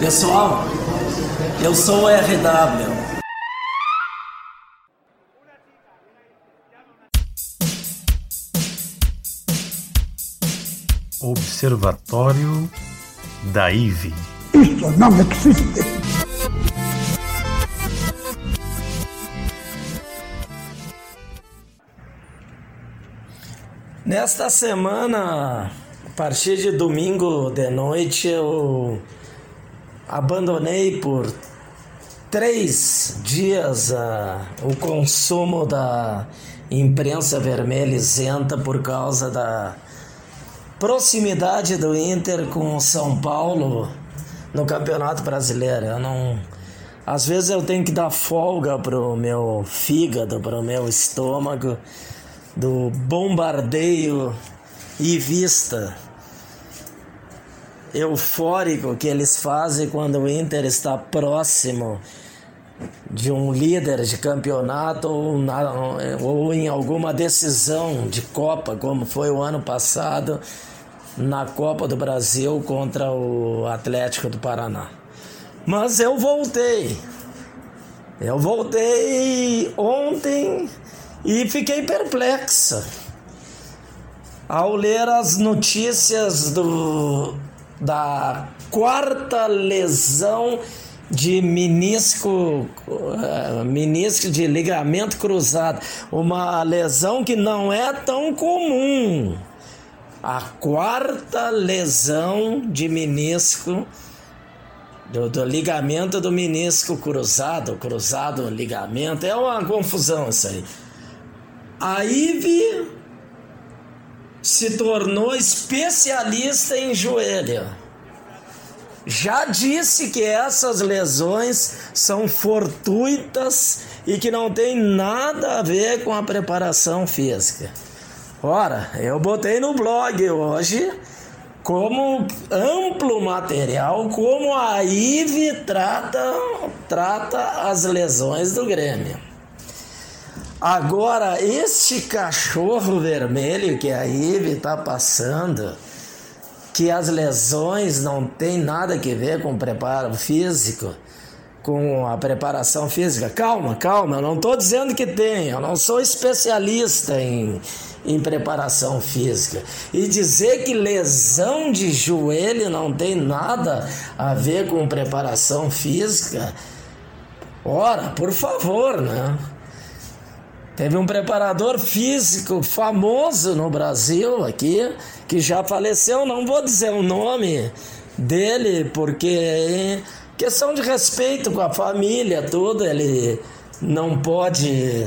Pessoal, eu sou o RW. Observatório da IVE. Isso não existe. Nesta semana, a partir de domingo de noite, eu abandonei por três dias uh, o consumo da imprensa vermelha isenta por causa da proximidade do Inter com o São Paulo no Campeonato Brasileiro. Eu não às vezes eu tenho que dar folga pro meu fígado, pro meu estômago do bombardeio e vista eufórico que eles fazem quando o Inter está próximo de um líder de campeonato ou, na, ou em alguma decisão de Copa, como foi o ano passado na Copa do Brasil contra o Atlético do Paraná. Mas eu voltei. Eu voltei ontem e fiquei perplexa ao ler as notícias do da quarta lesão de menisco, uh, menisco de ligamento cruzado, uma lesão que não é tão comum. A quarta lesão de menisco do, do ligamento do menisco cruzado, cruzado ligamento, é uma confusão isso aí. A IVE se tornou especialista em joelho. Já disse que essas lesões são fortuitas e que não tem nada a ver com a preparação física. Ora, eu botei no blog hoje como amplo material como a IVE trata, trata as lesões do Grêmio. Agora, este cachorro vermelho que a Ive está passando, que as lesões não tem nada a ver com o preparo físico, com a preparação física. Calma, calma, eu não estou dizendo que tem, eu não sou especialista em, em preparação física. E dizer que lesão de joelho não tem nada a ver com preparação física, ora, por favor, né? Teve um preparador físico famoso no Brasil aqui, que já faleceu, não vou dizer o nome dele, porque questão de respeito com a família, tudo, ele não pode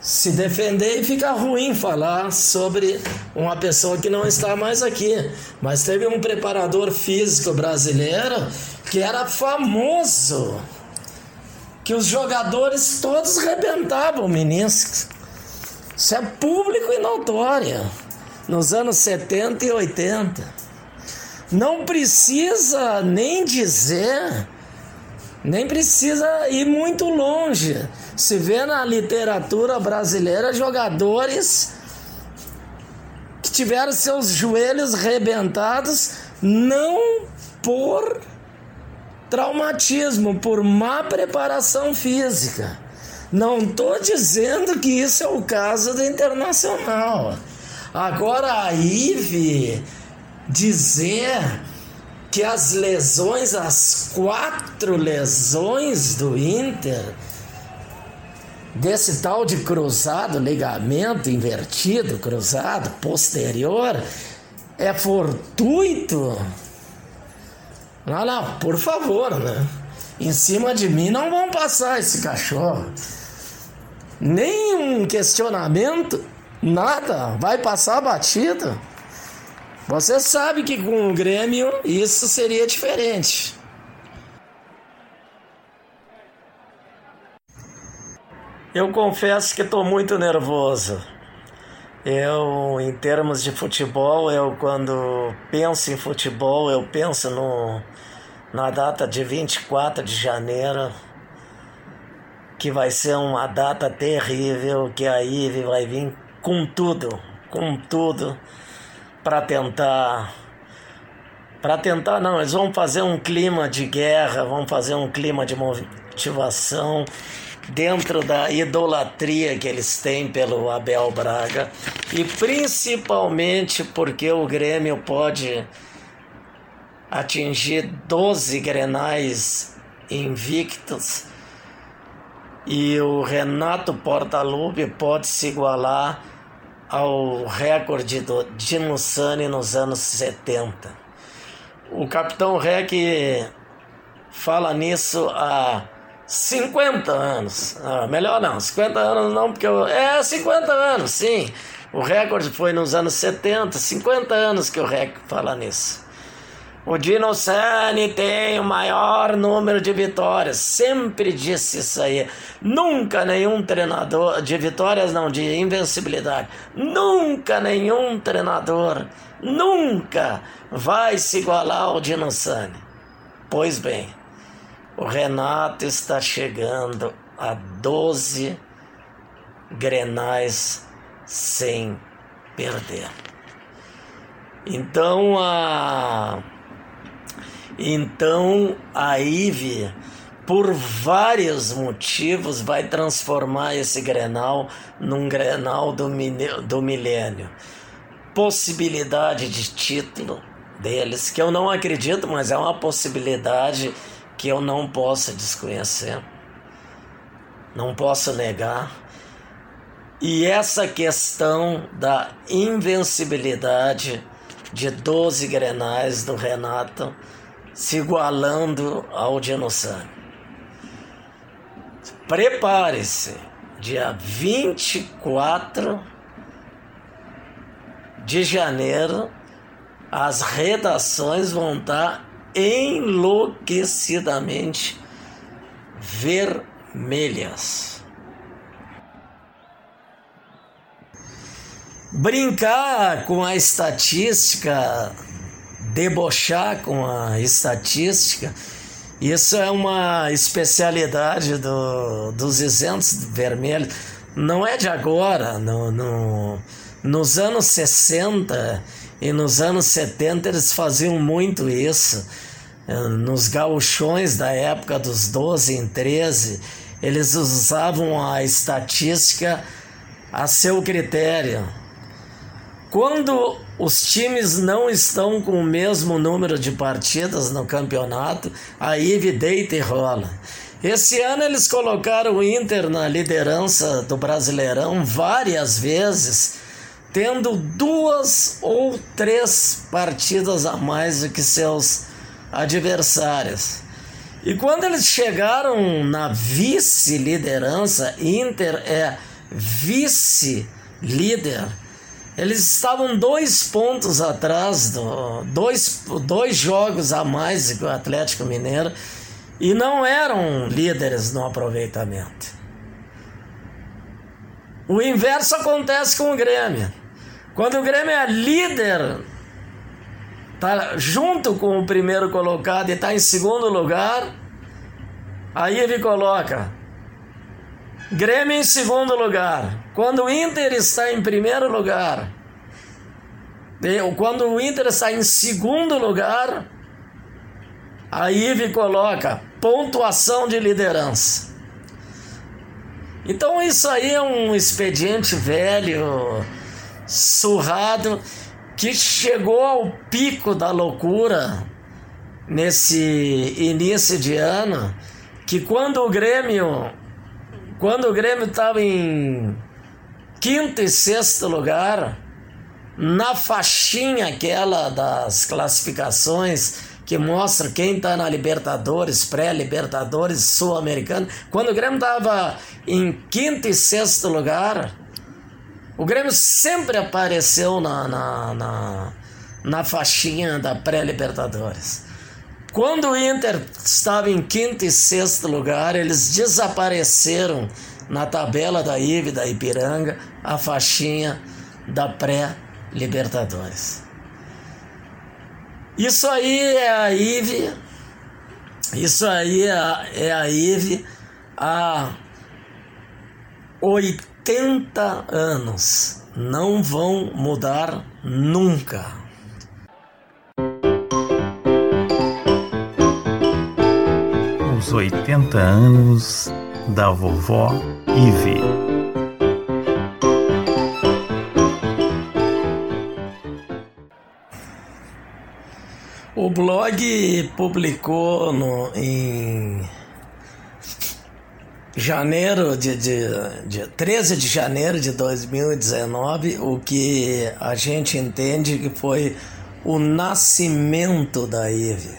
se defender e fica ruim falar sobre uma pessoa que não está mais aqui. Mas teve um preparador físico brasileiro que era famoso que os jogadores todos rebentavam o menisco. Isso é público e notório. Nos anos 70 e 80. Não precisa nem dizer, nem precisa ir muito longe. Se vê na literatura brasileira jogadores que tiveram seus joelhos rebentados não por traumatismo por má preparação física. Não estou dizendo que isso é o caso do Internacional. Agora a IVE dizer que as lesões, as quatro lesões do Inter, desse tal de cruzado, ligamento invertido, cruzado, posterior, é fortuito. Não, não, por favor, né? Em cima de mim não vão passar esse cachorro. Nenhum questionamento, nada, vai passar batido. Você sabe que com o Grêmio isso seria diferente. Eu confesso que estou muito nervoso. Eu, em termos de futebol, eu quando penso em futebol, eu penso no, na data de 24 de janeiro, que vai ser uma data terrível, que a IVE vai vir com tudo, com tudo, para tentar. Para tentar, não, eles vão fazer um clima de guerra, vão fazer um clima de motivação dentro da idolatria que eles têm pelo Abel Braga e principalmente porque o Grêmio pode atingir 12 grenais invictos e o Renato Portaluppi pode se igualar ao recorde do Dino Sani nos anos 70. O capitão Rec fala nisso há 50 anos. Ah, melhor não, 50 anos não, porque eu, é 50 anos, sim. O recorde foi nos anos 70, 50 anos que o Rec fala nisso. O Dino Sani tem o maior número de vitórias. Sempre disse isso aí. Nunca nenhum treinador. De vitórias, não, de invencibilidade. Nunca nenhum treinador. Nunca vai se igualar ao Dino Sani. Pois bem, o Renato está chegando a 12 grenais sem perder. Então a então a IVE, por vários motivos, vai transformar esse Grenal num Grenal do, do milênio. Possibilidade de título deles, que eu não acredito, mas é uma possibilidade que eu não posso desconhecer, não posso negar. E essa questão da invencibilidade de 12 grenais do Renato se igualando ao Dinossauro. Prepare-se, dia 24 de janeiro, as redações vão estar enlouquecidamente vermelhas. Brincar com a estatística debochar com a estatística. Isso é uma especialidade do, dos isentos vermelhos. Não é de agora. No, no, nos anos 60 e nos anos 70 eles faziam muito isso. Nos gauchões da época dos 12 em 13, eles usavam a estatística a seu critério. Quando os times não estão com o mesmo número de partidas no campeonato, aí deita e rola. Esse ano eles colocaram o Inter na liderança do Brasileirão várias vezes, tendo duas ou três partidas a mais do que seus adversários. E quando eles chegaram na vice-liderança, Inter é vice-líder eles estavam dois pontos atrás, do, dois, dois jogos a mais que o Atlético Mineiro e não eram líderes no aproveitamento. O inverso acontece com o Grêmio. Quando o Grêmio é líder, tá junto com o primeiro colocado e está em segundo lugar, aí ele coloca Grêmio em segundo lugar. Quando o Inter está em primeiro lugar, quando o Inter está em segundo lugar, a IVE coloca pontuação de liderança. Então isso aí é um expediente velho, surrado, que chegou ao pico da loucura nesse início de ano, que quando o Grêmio quando o Grêmio estava em quinto e sexto lugar, na faixinha aquela das classificações que mostra quem está na Libertadores, pré-Libertadores, Sul-Americano, quando o Grêmio estava em quinto e sexto lugar, o Grêmio sempre apareceu na, na, na, na faixinha da pré-Libertadores. Quando o Inter estava em quinto e sexto lugar, eles desapareceram na tabela da IVE da Ipiranga, a faixinha da pré-Libertadores. Isso aí é a IVE, isso aí é a, é a IVE há 80 anos não vão mudar nunca. Os 80 anos da vovó Ive. O blog publicou no, em janeiro de, de, de 13 de janeiro de 2019, o que a gente entende que foi o nascimento da IVE,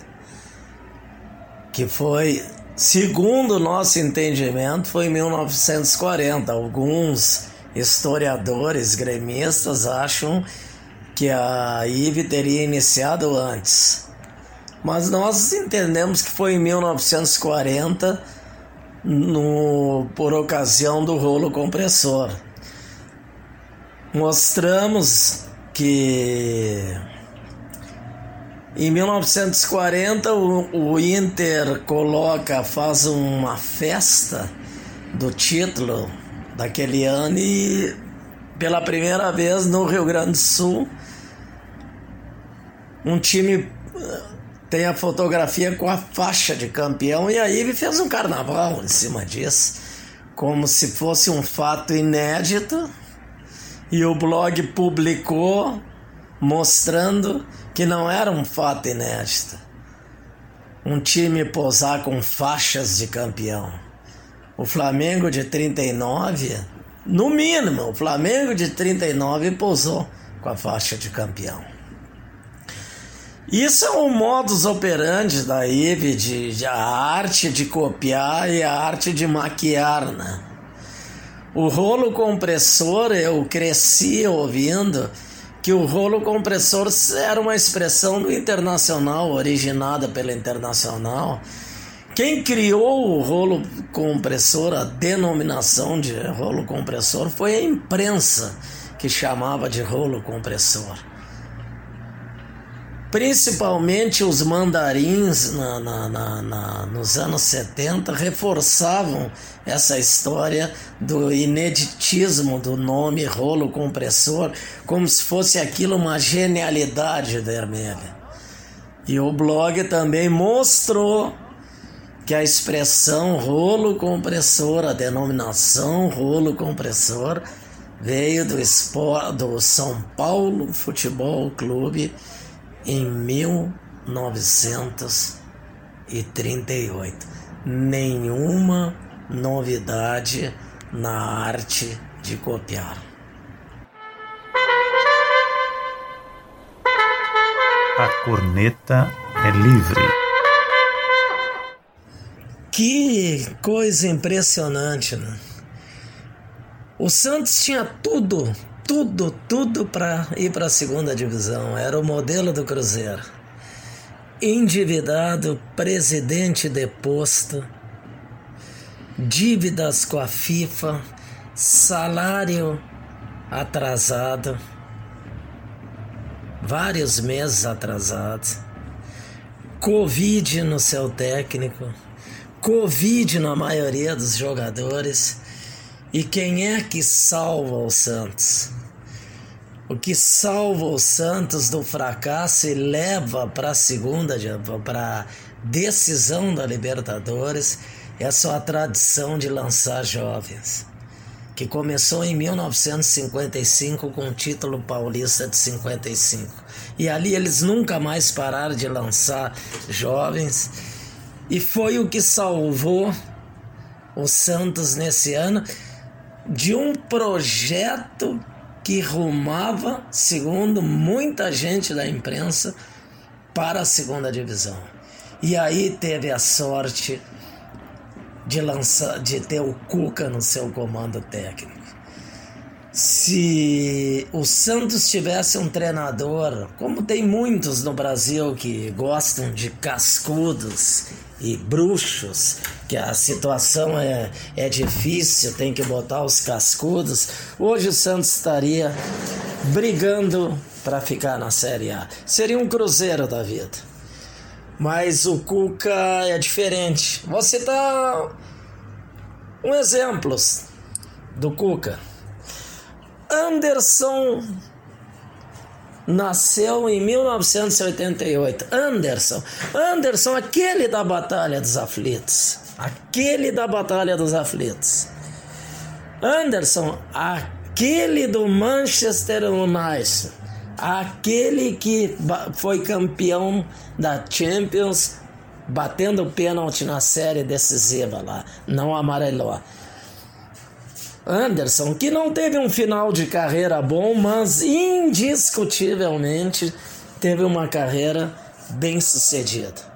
que foi, segundo o nosso entendimento, foi em 1940. Alguns historiadores gremistas acham que a IVE teria iniciado antes. Mas nós entendemos que foi em 1940, no, por ocasião do rolo compressor. Mostramos que em 1940 o, o Inter coloca, faz uma festa do título daquele ano e pela primeira vez no Rio Grande do Sul um time tem a fotografia com a faixa de campeão e aí ele fez um carnaval em cima disso, como se fosse um fato inédito. E o blog publicou mostrando que não era um fato inédito. Um time posar com faixas de campeão. O Flamengo de 39, no mínimo, o Flamengo de 39 posou com a faixa de campeão. Isso é um modus operandi da IVE, de, de, a arte de copiar e a arte de maquiar, né? O rolo compressor, eu cresci ouvindo que o rolo compressor era uma expressão do internacional, originada pela internacional. Quem criou o rolo compressor, a denominação de rolo compressor, foi a imprensa que chamava de rolo compressor principalmente os mandarins na, na, na, nos anos 70 reforçavam essa história do ineditismo do nome rolo compressor, como se fosse aquilo uma genialidade vermelha. E o blog também mostrou que a expressão rolo compressor, a denominação rolo compressor, veio do, do São Paulo Futebol Clube em 1938. Nenhuma novidade na arte de copiar. A corneta é livre. Que coisa impressionante, né? O Santos tinha tudo tudo, tudo para ir para a segunda divisão. Era o modelo do Cruzeiro. Endividado, presidente deposto, dívidas com a FIFA, salário atrasado, vários meses atrasados, Covid no seu técnico, Covid na maioria dos jogadores. E quem é que salva o Santos? O que salva o Santos do fracasso e leva para a segunda, para decisão da Libertadores, é a sua tradição de lançar jovens, que começou em 1955 com o título paulista de 55. E ali eles nunca mais pararam de lançar jovens, e foi o que salvou o Santos nesse ano de um projeto que rumava, segundo muita gente da imprensa, para a segunda divisão. E aí teve a sorte de lançar, de ter o Cuca no seu comando técnico. Se o Santos tivesse um treinador, como tem muitos no Brasil que gostam de cascudos e bruxos, que a situação é, é difícil, tem que botar os cascudos, hoje o Santos estaria brigando para ficar na Série A. Seria um cruzeiro da vida. Mas o Cuca é diferente. Você tá um exemplo do Cuca. Anderson nasceu em 1988. Anderson, Anderson, aquele da Batalha dos Aflitos, aquele da Batalha dos Aflitos. Anderson, aquele do Manchester United, aquele que foi campeão da Champions, batendo pênalti na série decisiva lá, não amarelou. Anderson, que não teve um final de carreira bom, mas indiscutivelmente teve uma carreira bem sucedida.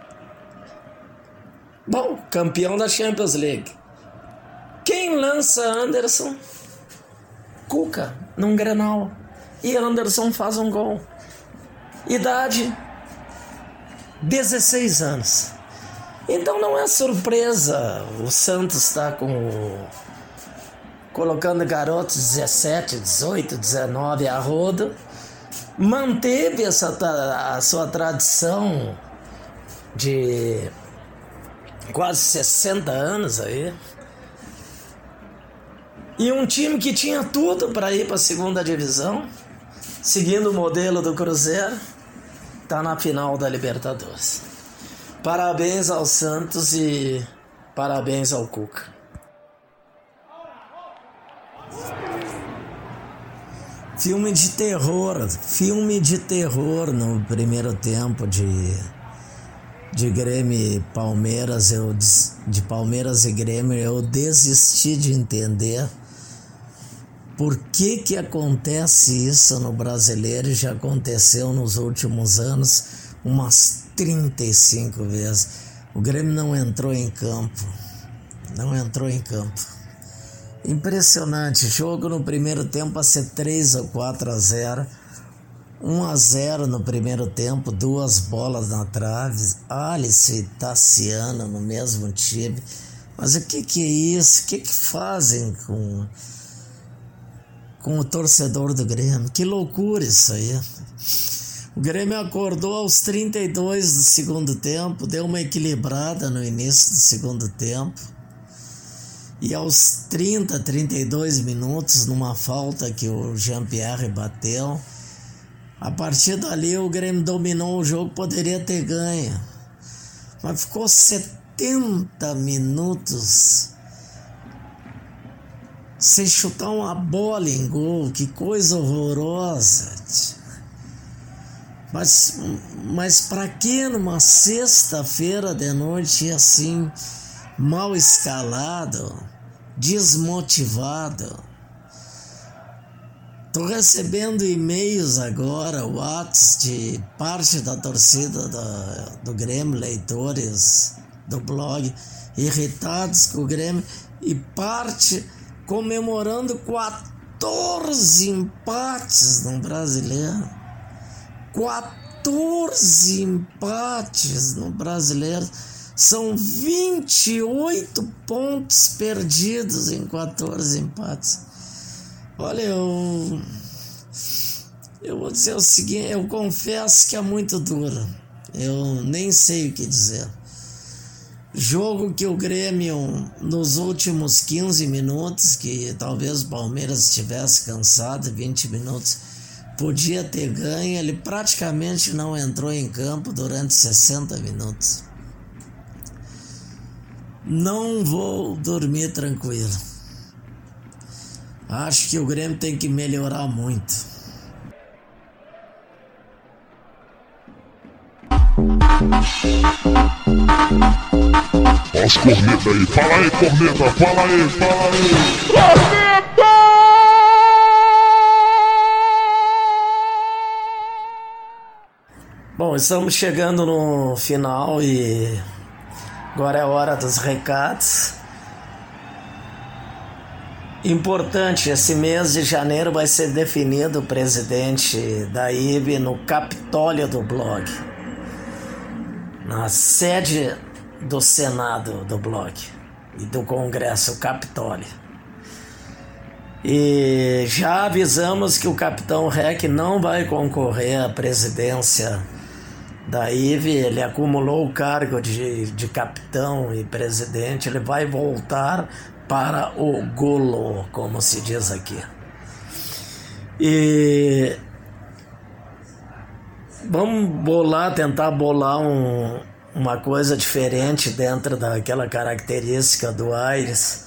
Bom, campeão da Champions League. Quem lança Anderson? Cuca, num Grenal. E Anderson faz um gol. Idade: 16 anos. Então não é surpresa o Santos estar tá com colocando garotos 17, 18, 19 a rodo, manteve essa a sua tradição de quase 60 anos aí. E um time que tinha tudo para ir para a segunda divisão, seguindo o modelo do Cruzeiro, está na final da Libertadores. Parabéns ao Santos e parabéns ao Cuca. Filme de terror, filme de terror no primeiro tempo de de Grêmio e Palmeiras, eu de Palmeiras e Grêmio, eu desisti de entender por que que acontece isso no brasileiro e já aconteceu nos últimos anos umas 35 vezes. O Grêmio não entrou em campo. Não entrou em campo. Impressionante, jogo no primeiro tempo a ser 3 ou 4 a 0. 1 a 0 no primeiro tempo, duas bolas na trave, Alice e Tassiana no mesmo time. Mas o que, que é isso? O que, que fazem com, com o torcedor do Grêmio? Que loucura isso aí. O Grêmio acordou aos 32 do segundo tempo, deu uma equilibrada no início do segundo tempo e aos 30, 32 minutos, numa falta que o Jean-Pierre bateu, a partir dali o Grêmio dominou o jogo, poderia ter ganho. Mas ficou 70 minutos sem chutar uma bola em gol, que coisa horrorosa. Mas, mas para que numa sexta-feira de noite assim, mal escalado? desmotivado. Estou recebendo e-mails agora, Whats, de parte da torcida do, do Grêmio, leitores do blog, irritados com o Grêmio, e parte comemorando 14 empates no brasileiro. 14 empates no brasileiro são 28 pontos perdidos em 14 empates. Olha, eu. Eu vou dizer o seguinte: eu confesso que é muito duro. Eu nem sei o que dizer. Jogo que o Grêmio, nos últimos 15 minutos, que talvez o Palmeiras estivesse cansado, 20 minutos, podia ter ganho, ele praticamente não entrou em campo durante 60 minutos não vou dormir tranquilo. Acho que o Grêmio tem que melhorar muito. Os corneta aí, fala aí, corneta, fala aí, fala aí. Corneta! Bom, estamos chegando no final e Agora é a hora dos recados. Importante, esse mês de janeiro vai ser definido o presidente da IB no Capitólio do blog, na sede do Senado do blog e do Congresso Capitólio. E já avisamos que o capitão Rec não vai concorrer à presidência da IVE, ele acumulou o cargo de, de capitão e presidente, ele vai voltar para o golo, como se diz aqui. E vamos bolar, tentar bolar um, uma coisa diferente dentro daquela característica do Aires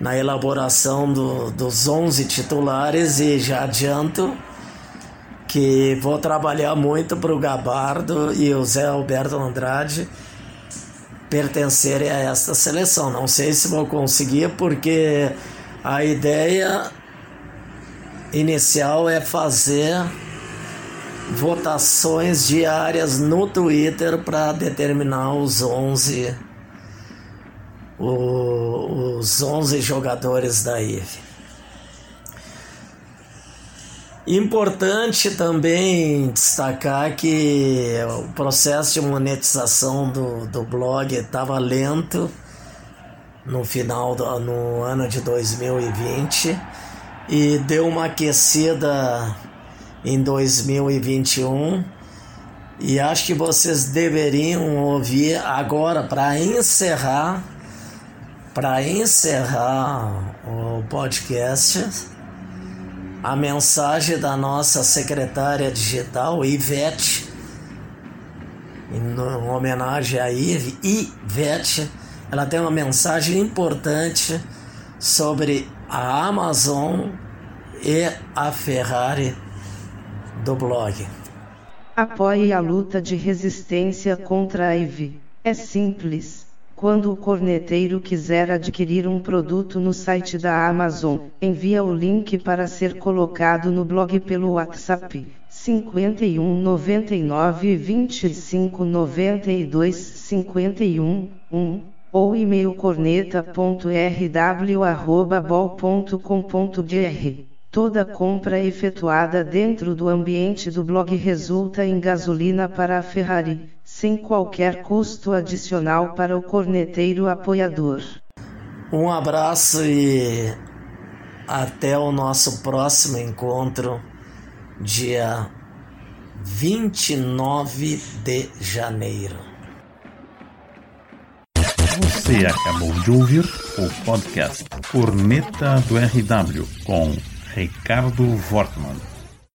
na elaboração do, dos 11 titulares e já adianto que vou trabalhar muito para o Gabardo e o Zé Alberto Andrade pertencerem a esta seleção. Não sei se vou conseguir, porque a ideia inicial é fazer votações diárias no Twitter para determinar os 11 os 11 jogadores da IVE. Importante também destacar que o processo de monetização do, do blog estava lento no final do no ano de 2020 e deu uma aquecida em 2021 e acho que vocês deveriam ouvir agora para encerrar para encerrar o podcast a mensagem da nossa secretária digital, Ivete, em homenagem a Ive, Ivete, ela tem uma mensagem importante sobre a Amazon e a Ferrari do blog. Apoie a luta de resistência contra a Ive. É simples. Quando o corneteiro quiser adquirir um produto no site da Amazon, envia o link para ser colocado no blog pelo WhatsApp 51 99 25 92 51 1 ou e-mail corneta.rw@bol.com.br. Toda compra efetuada dentro do ambiente do blog resulta em gasolina para a Ferrari sem qualquer custo adicional para o corneteiro apoiador. Um abraço e até o nosso próximo encontro, dia 29 de janeiro. Você acabou de ouvir o podcast Corneta do RW com Ricardo Wortmann.